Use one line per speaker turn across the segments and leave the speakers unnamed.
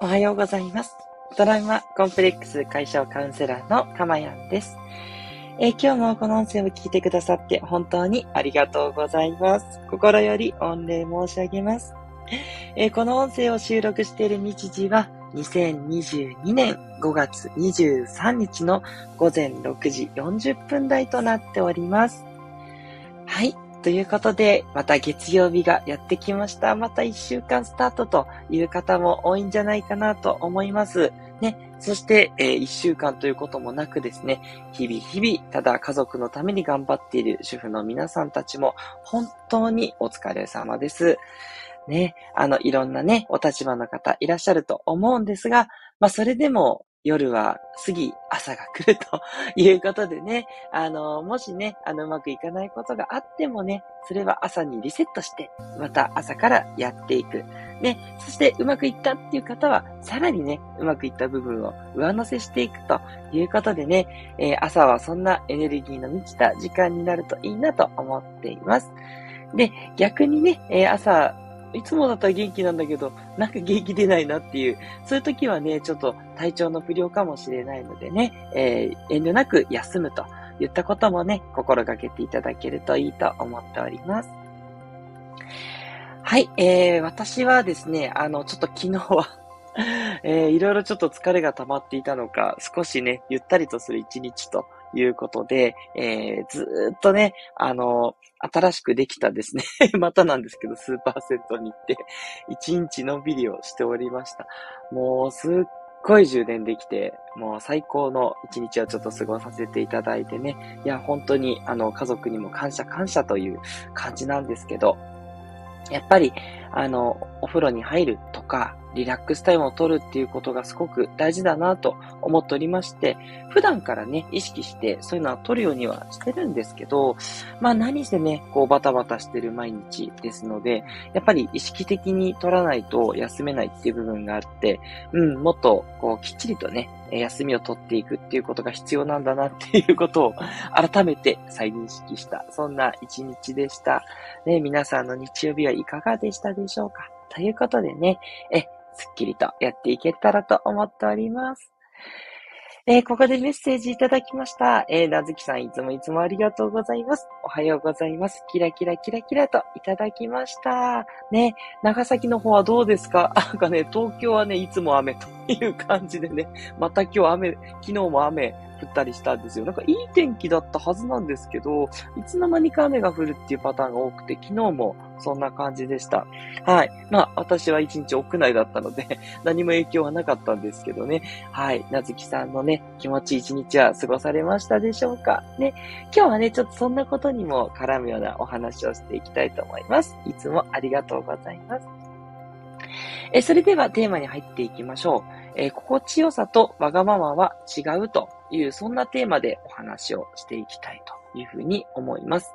おはようございます。トラウマコンプレックス解消カウンセラーのたまやんです。えー、今日もこの音声を聞いてくださって本当にありがとうございます。心より御礼申し上げます。えー、この音声を収録している日時は2022年5月23日の午前6時40分台となっております。ということで、また月曜日がやってきました。また一週間スタートという方も多いんじゃないかなと思います。ね。そして、えー、一週間ということもなくですね、日々日々、ただ家族のために頑張っている主婦の皆さんたちも、本当にお疲れ様です。ね。あの、いろんなね、お立場の方いらっしゃると思うんですが、まあ、それでも、夜は過ぎ、朝が来るということでね、あの、もしね、あの、うまくいかないことがあってもね、それは朝にリセットして、また朝からやっていく。ね、そしてうまくいったっていう方は、さらにね、うまくいった部分を上乗せしていくということでね、えー、朝はそんなエネルギーの満ちた時間になるといいなと思っています。で、逆にね、えー、朝いつもだったら元気なんだけど、なんか元気出ないなっていう、そういう時はね、ちょっと体調の不良かもしれないのでね、えー、遠慮なく休むと言ったこともね、心がけていただけるといいと思っております。はい、えー、私はですね、あの、ちょっと昨日は えー、いろいろちょっと疲れが溜まっていたのか、少しね、ゆったりとする一日ということで、えー、ずっとね、あの、新しくできたですね またなんですけど、スーパーセントに行って、一日のんびりをしておりました。もう、すっごい充電できて、もう最高の一日をちょっと過ごさせていただいてね。いや、本当に、あの、家族にも感謝感謝という感じなんですけど、やっぱり、あの、お風呂に入るとか、リラックスタイムを取るっていうことがすごく大事だなと思っておりまして、普段からね、意識してそういうのは取るようにはしてるんですけど、まあ何せね、こうバタバタしてる毎日ですので、やっぱり意識的に取らないと休めないっていう部分があって、うん、もっとこうきっちりとね、休みを取っていくっていうことが必要なんだなっていうことを改めて再認識した、そんな一日でした。ね、皆さんの日曜日はいかがでしたでしょうか？ということでね、え、すっきりとやっていけたらと思っております。えー、ここでメッセージいただきました。えー、なずきさんいつもいつもありがとうございます。おはようございます。キラキラキラキラといただきました。ね、長崎の方はどうですか？なんかね、東京はね、いつも雨という感じでね、また今日雨、昨日も雨降ったりしたんですよ。なんかいい天気だったはずなんですけど、いつの間にか雨が降るっていうパターンが多くて、昨日もそんな感じでした。はい。まあ、私は一日屋内だったので 何も影響はなかったんですけどね。はい。なずきさんのね、気持ち一日は過ごされましたでしょうか？ね。今日はね、ちょっとそんなことにも絡むようなお話をしていきたいと思います。いつもありがとうございます。え、それではテーマに入っていきましょう。え心地よさとわがままは違うという、そんなテーマでお話をしていきたいというふうに思います。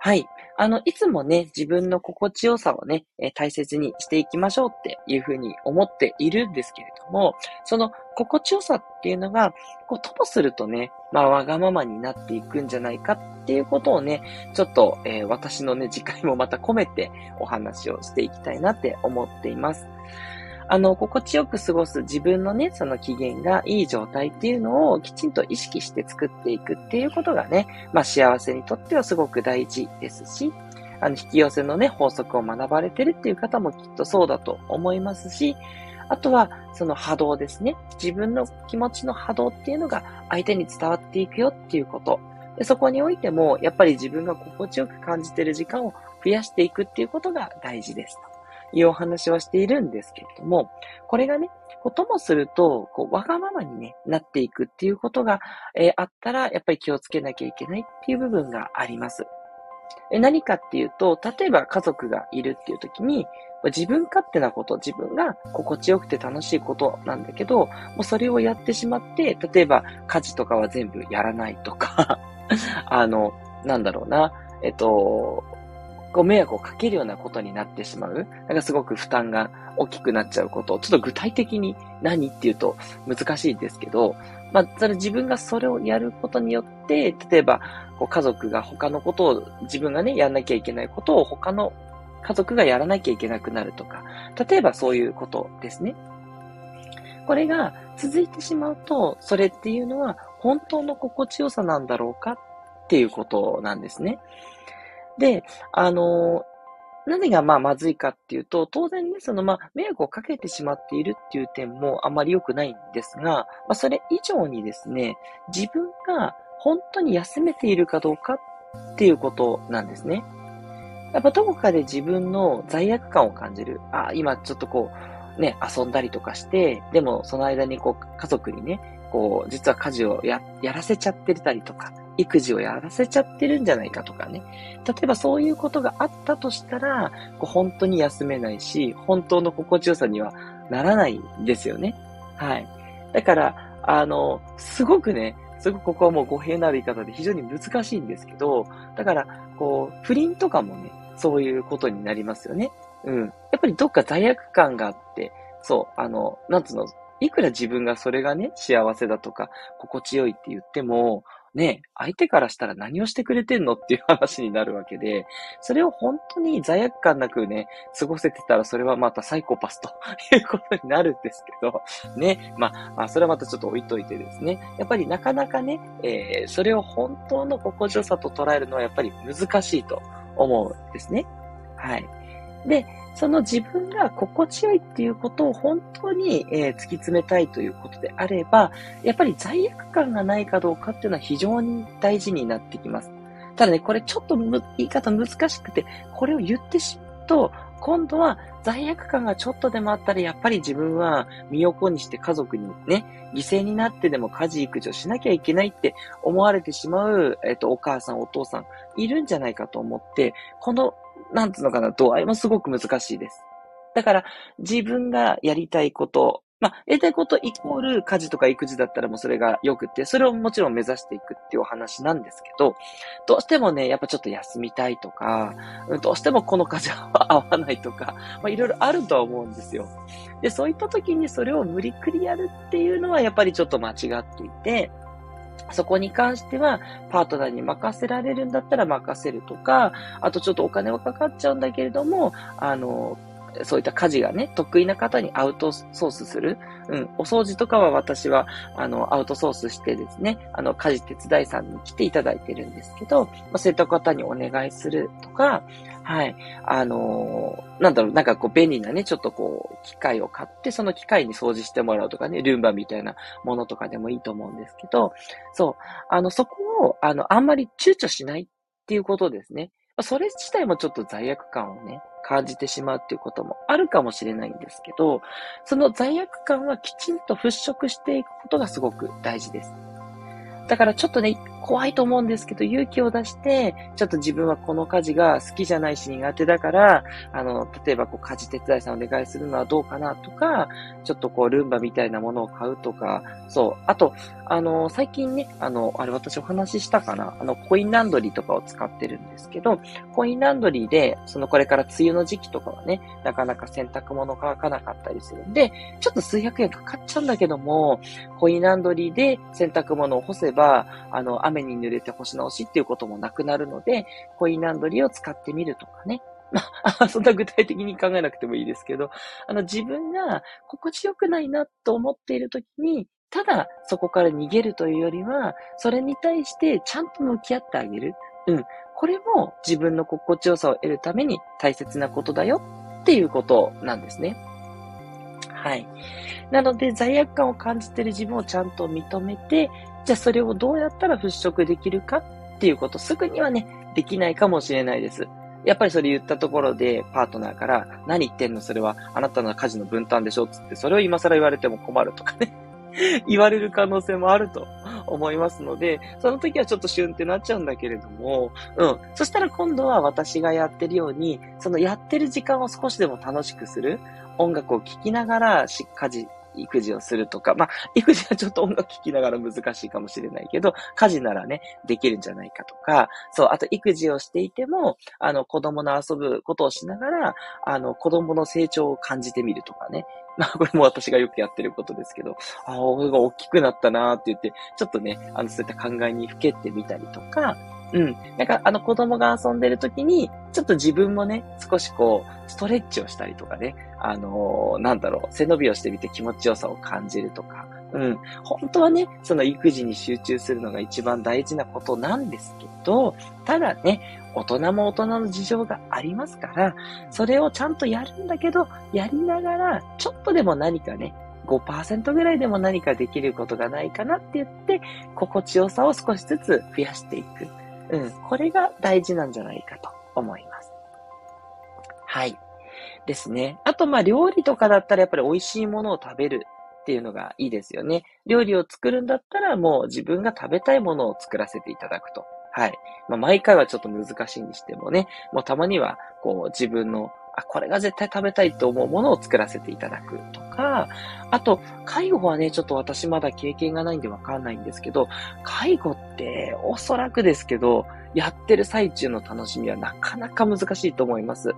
はい。あの、いつもね、自分の心地よさをね、え大切にしていきましょうっていうふうに思っているんですけれども、その心地よさっていうのが、こう、ともするとね、まあ、わがままになっていくんじゃないかっていうことをね、ちょっと、えー、私のね、次回もまた込めてお話をしていきたいなって思っています。あの、心地よく過ごす自分のね、その機嫌がいい状態っていうのをきちんと意識して作っていくっていうことがね、まあ幸せにとってはすごく大事ですし、あの、引き寄せのね、法則を学ばれてるっていう方もきっとそうだと思いますし、あとは、その波動ですね。自分の気持ちの波動っていうのが相手に伝わっていくよっていうこと。でそこにおいても、やっぱり自分が心地よく感じている時間を増やしていくっていうことが大事ですと。いうお話はしているんですけれども、これがね、こともすると、こう、わがままにね、なっていくっていうことが、えー、あったら、やっぱり気をつけなきゃいけないっていう部分があります。え何かっていうと、例えば家族がいるっていう時に、自分勝手なこと、自分が心地よくて楽しいことなんだけど、もうそれをやってしまって、例えば家事とかは全部やらないとか あの、なんだろうな、えっと、ご迷惑をかけるようなことになってしまう。なんかすごく負担が大きくなっちゃうこと。ちょっと具体的に何っていうと難しいんですけど、まあ、それ自分がそれをやることによって、例えば、こう家族が他のことを、自分がね、やんなきゃいけないことを他の家族がやらなきゃいけなくなるとか、例えばそういうことですね。これが続いてしまうと、それっていうのは本当の心地よさなんだろうかっていうことなんですね。で、あの、何がまあまずいかっていうと、当然ね、そのまあ迷惑をかけてしまっているっていう点もあまり良くないんですが、まあそれ以上にですね、自分が本当に休めているかどうかっていうことなんですね。やっぱどこかで自分の罪悪感を感じる。あ、今ちょっとこう、ね、遊んだりとかして、でもその間にこう家族にね、こう、実は家事をや、やらせちゃってたりとか、育児をやらせちゃってるんじゃないかとかね。例えばそういうことがあったとしたら、こう本当に休めないし、本当の心地よさにはならないんですよね。はい。だから、あの、すごくね、すごくここはもう語弊のある言い方で非常に難しいんですけど、だから、こう、不倫とかもね、そういうことになりますよね。うん。やっぱりどっか罪悪感があって、そう、あの、なんつうの、いくら自分がそれがね、幸せだとか、心地よいって言っても、ね、相手からしたら何をしてくれてんのっていう話になるわけで、それを本当に罪悪感なくね、過ごせてたらそれはまたサイコパスと いうことになるんですけど、ね、まあ、それはまたちょっと置いといてですね、やっぱりなかなかね、えー、それを本当の心地よさと捉えるのはやっぱり難しいと思うんですね。はい。で、その自分が心地よいっていうことを本当に、えー、突き詰めたいということであれば、やっぱり罪悪感がないかどうかっていうのは非常に大事になってきます。ただね、これちょっと言い方難しくて、これを言ってしまうと、今度は罪悪感がちょっとでもあったら、やっぱり自分は身を粉にして家族にね、犠牲になってでも家事育児をしなきゃいけないって思われてしまう、えっ、と、お母さん、お父さん、いるんじゃないかと思って、このなんつうのかな、度合いもすごく難しいです。だから、自分がやりたいこと、まあ、やりたいことイコール家事とか育児だったらもうそれが良くって、それをもちろん目指していくっていうお話なんですけど、どうしてもね、やっぱちょっと休みたいとか、どうしてもこの家事は合わないとか、まあいろいろあるとは思うんですよ。で、そういった時にそれを無理くりやるっていうのはやっぱりちょっと間違っていて、そこに関しては、パートナーに任せられるんだったら任せるとか、あとちょっとお金はかかっちゃうんだけれども、あの、そういった家事がね、得意な方にアウトソースする。うん。お掃除とかは私は、あの、アウトソースしてですね、あの、家事手伝いさんに来ていただいてるんですけど、まあ、そういった方にお願いするとか、はい。あのー、なんだろう、なんかこう便利なね、ちょっとこう、機械を買って、その機械に掃除してもらうとかね、ルンバみたいなものとかでもいいと思うんですけど、そう。あの、そこを、あの、あんまり躊躇しないっていうことですね。それ自体もちょっと罪悪感をね、感じてしまうっていうこともあるかもしれないんですけど、その罪悪感はきちんと払拭していくことがすごく大事です。だからちょっとね、怖いと思うんですけど、勇気を出して、ちょっと自分はこの家事が好きじゃないし苦手だから、あの、例えばこう家事手伝いさんお願いするのはどうかなとか、ちょっとこうルンバみたいなものを買うとか、そう。あと、あの、最近ね、あの、あれ私お話ししたかなあの、コインランドリーとかを使ってるんですけど、コインランドリーで、そのこれから梅雨の時期とかはね、なかなか洗濯物乾かなかったりするんで、ちょっと数百円かかっちゃうんだけども、コインランドリーで洗濯物を干せば、あの、雨に濡れて干し直しっていうこともなくなるので、コインランドリーを使ってみるとかね。ま、そんな具体的に考えなくてもいいですけど、あの、自分が心地よくないなと思っているときに、ただそこから逃げるというよりは、それに対してちゃんと向き合ってあげる。うん。これも自分の心地よさを得るために大切なことだよっていうことなんですね。はい。なので、罪悪感を感じている自分をちゃんと認めて、じゃあそれをどうやったら払拭できるかっていうこと、すぐにはね、できないかもしれないです。やっぱりそれ言ったところで、パートナーから、何言ってんの？それは、あなたの家事の分担でしょ？つって、それを今更言われても困るとかね 言われる可能性もあると思いますので、その時はちょっとシュンってなっちゃうんだけれども、うん。そしたら今度は私がやってるように、そのやってる時間を少しでも楽しくする。音楽を聴きながら、家事育児をするとか、まあ、育児はちょっと音楽聴きながら難しいかもしれないけど、家事ならね、できるんじゃないかとか、そう、あと育児をしていても、あの、子供の遊ぶことをしながら、あの、子供の成長を感じてみるとかね。まあ、これも私がよくやってることですけど、ああ、俺が大きくなったなーって言って、ちょっとね、あの、そういった考えにふけてみたりとか、うん。なんか、あの子供が遊んでる時に、ちょっと自分もね、少しこう、ストレッチをしたりとかね、あのー、なんだろう、背伸びをしてみて気持ちよさを感じるとか、うん。本当はね、その育児に集中するのが一番大事なことなんですけど、ただね、大人も大人の事情がありますから、それをちゃんとやるんだけど、やりながら、ちょっとでも何かね、5%ぐらいでも何かできることがないかなって言って、心地よさを少しずつ増やしていく。うん。これが大事なんじゃないかと思います。はい。ですね。あと、まあ、料理とかだったらやっぱり美味しいものを食べるっていうのがいいですよね。料理を作るんだったらもう自分が食べたいものを作らせていただくと。はい。まあ、毎回はちょっと難しいにしてもね、もうたまには、こう、自分のあ、これが絶対食べたいと思うものを作らせていただくとか、あと、介護はね、ちょっと私まだ経験がないんでわかんないんですけど、介護っておそらくですけど、やってる最中の楽しみはなかなか難しいと思います。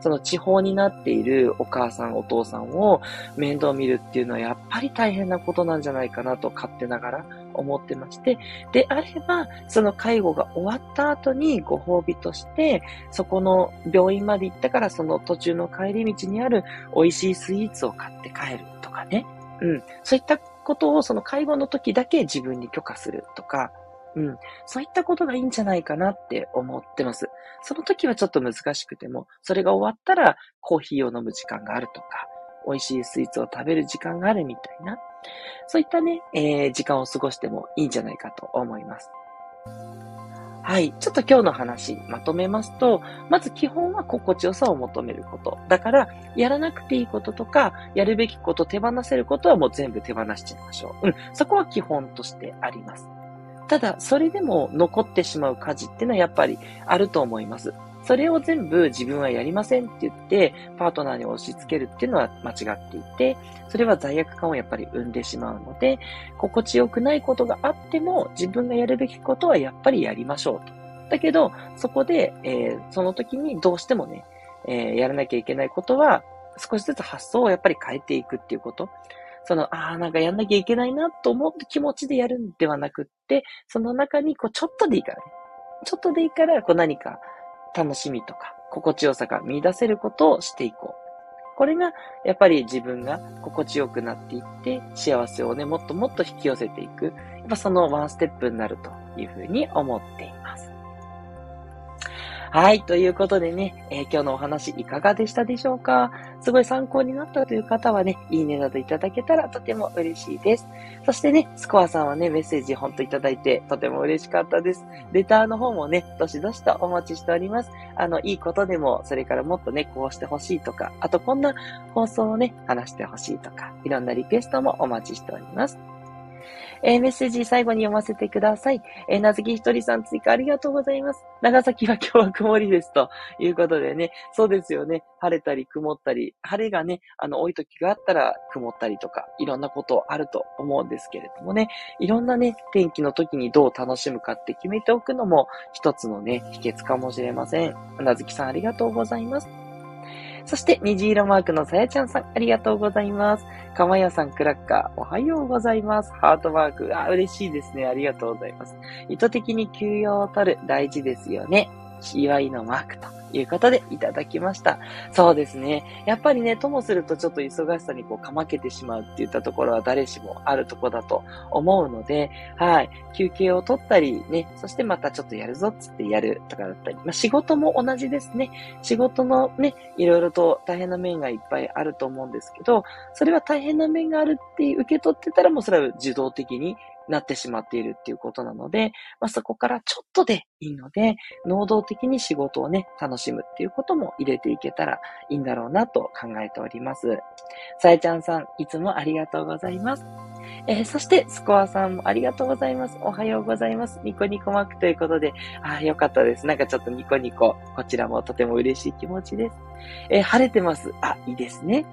その地方になっているお母さん、お父さんを面倒見るっていうのはやっぱり大変なことなんじゃないかなと勝手ながら思ってまして、であれば、その介護が終わった後にご褒美として、そこの病院まで行ったからその途中の帰り道にある美味しいスイーツを買って帰るとかね。うん。そういったことをその介護の時だけ自分に許可するとか、うん。そういったことがいいんじゃないかなって思ってます。その時はちょっと難しくても、それが終わったらコーヒーを飲む時間があるとか、美味しいスイーツを食べる時間があるみたいな、そういったね、えー、時間を過ごしてもいいんじゃないかと思います。はい。ちょっと今日の話、まとめますと、まず基本は心地よさを求めること。だから、やらなくていいこととか、やるべきこと、手放せることはもう全部手放しちゃいましょう。うん。そこは基本としてあります。ただ、それでも残ってしまう家事っていうのはやっぱりあると思います。それを全部自分はやりませんって言って、パートナーに押し付けるっていうのは間違っていて、それは罪悪感をやっぱり生んでしまうので、心地よくないことがあっても、自分がやるべきことはやっぱりやりましょうと。だけど、そこで、えー、その時にどうしてもね、えー、やらなきゃいけないことは、少しずつ発想をやっぱり変えていくっていうこと。その、ああ、なんかやんなきゃいけないなと思って気持ちでやるんではなくって、その中に、こう、ちょっとでいいからね。ちょっとでいいから、こう何か楽しみとか、心地よさが見出せることをしていこう。これが、やっぱり自分が心地よくなっていって、幸せをね、もっともっと引き寄せていく。やっぱそのワンステップになるというふうに思っています。はい。ということでね、えー、今日のお話いかがでしたでしょうか？すごい参考になったという方はね、いいねなどいただけたらとても嬉しいです。そしてね、スコアさんはね、メッセージほんといただいてとても嬉しかったです。レターの方もね、どしどしとお待ちしております。あの、いいことでも、それからもっとね、こうしてほしいとか、あとこんな放送をね、話してほしいとか、いろんなリクエストもお待ちしております。えー、メッセージ最後に読ませてください。えー、なずきひとりさん追加ありがとうございます。長崎は今日は曇りですということでね、そうですよね。晴れたり曇ったり、晴れがね、あの、多い時があったら曇ったりとか、いろんなことあると思うんですけれどもね、いろんなね、天気の時にどう楽しむかって決めておくのも一つのね、秘訣かもしれません。なずきさんありがとうございます。そして、虹色マークのさやちゃんさん、ありがとうございます。かまやさん、クラッカー、おはようございます。ハートマーク、あ、嬉しいですね。ありがとうございます。意図的に休養を取る、大事ですよね。祝いのマークと。いうことでいただきました。そうですね。やっぱりね、ともするとちょっと忙しさにこうかまけてしまうっていったところは誰しもあるとこだと思うので、はい。休憩を取ったりね、そしてまたちょっとやるぞっつってやるとかだったり、まあ仕事も同じですね。仕事のね、いろいろと大変な面がいっぱいあると思うんですけど、それは大変な面があるって受け取ってたらもうそれは自動的になってしまっているっていうことなので、まあ、そこからちょっとでいいので、能動的に仕事をね、楽しむっていうことも入れていけたらいいんだろうなと考えております。さえちゃんさん、いつもありがとうございます。えー、そして、スコアさんもありがとうございます。おはようございます。ニコニコマークということで、ああ、よかったです。なんかちょっとニコニコ、こちらもとても嬉しい気持ちです。えー、晴れてます。あ、いいですね。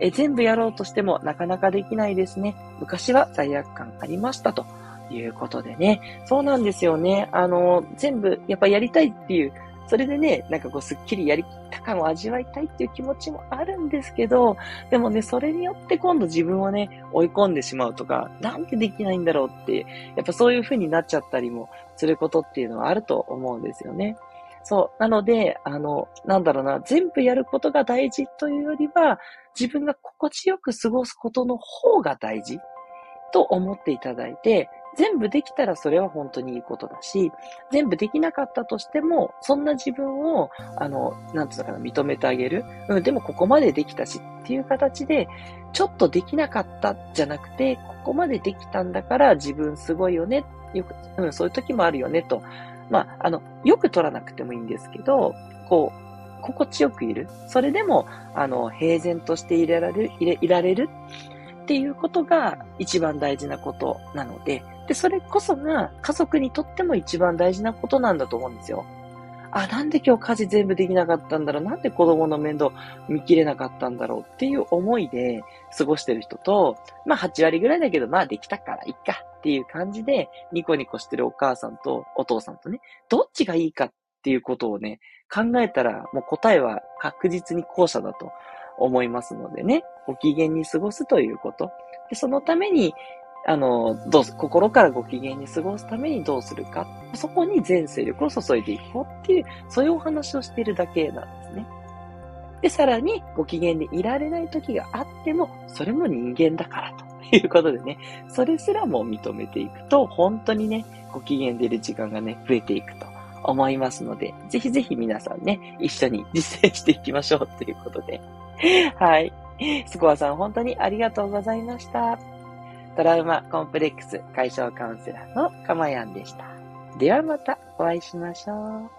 え全部やろうとしてもなかなかできないですね。昔は罪悪感ありましたということでね。そうなんですよね。あの、全部やっぱやりたいっていうそれでね、なんかこう、すっきりやりきった感を味わいたいっていう気持ちもあるんですけど、でもね、それによって今度自分をね、追い込んでしまうとか、なんでできないんだろうって、やっぱそういう風になっちゃったりもすることっていうのはあると思うんですよね。そう。なので、あの、なんだろうな、全部やることが大事というよりは、自分が心地よく過ごすことの方が大事と思っていただいて、全部できたらそれは本当にいいことだし、全部できなかったとしても、そんな自分を、あの、なんつうのかな、認めてあげる。うん、でもここまでできたしっていう形で、ちょっとできなかったじゃなくて、ここまでできたんだから自分すごいよね。よく、うん、そういう時もあるよねと。まあ、あの、よく取らなくてもいいんですけど、こう、心地よくいる。それでも、あの、平然としていられる、いれいられるっていうことが一番大事なことなので、で、それこそが家族にとっても一番大事なことなんだと思うんですよ。あ、なんで今日家事全部できなかったんだろう？なんで子供の面倒見切れなかったんだろうっていう思いで過ごしてる人と、まあ8割ぐらいだけど、まあできたからいっかっていう感じでニコニコしてるお母さんとお父さんとね、どっちがいいかっていうことをね、考えたらもう答えは確実に後者だと思いますのでね、ご機嫌に過ごすということ。でそのためにあの、どう心からご機嫌に過ごすためにどうするか。そこに全勢力を注いでいこうっていう、そういうお話をしているだけなんですね。で、さらにご機嫌でいられない時があっても、それも人間だからということでね、それすらも認めていくと、本当にね、ご機嫌でいる時間がね、増えていくと思いますので、ぜひぜひ皆さんね、一緒に実践していきましょうということで。はい。スコアさん、本当にありがとうございました。トラウマコンプレックス解消カウンセラーのかまやんでした。ではまたお会いしましょう。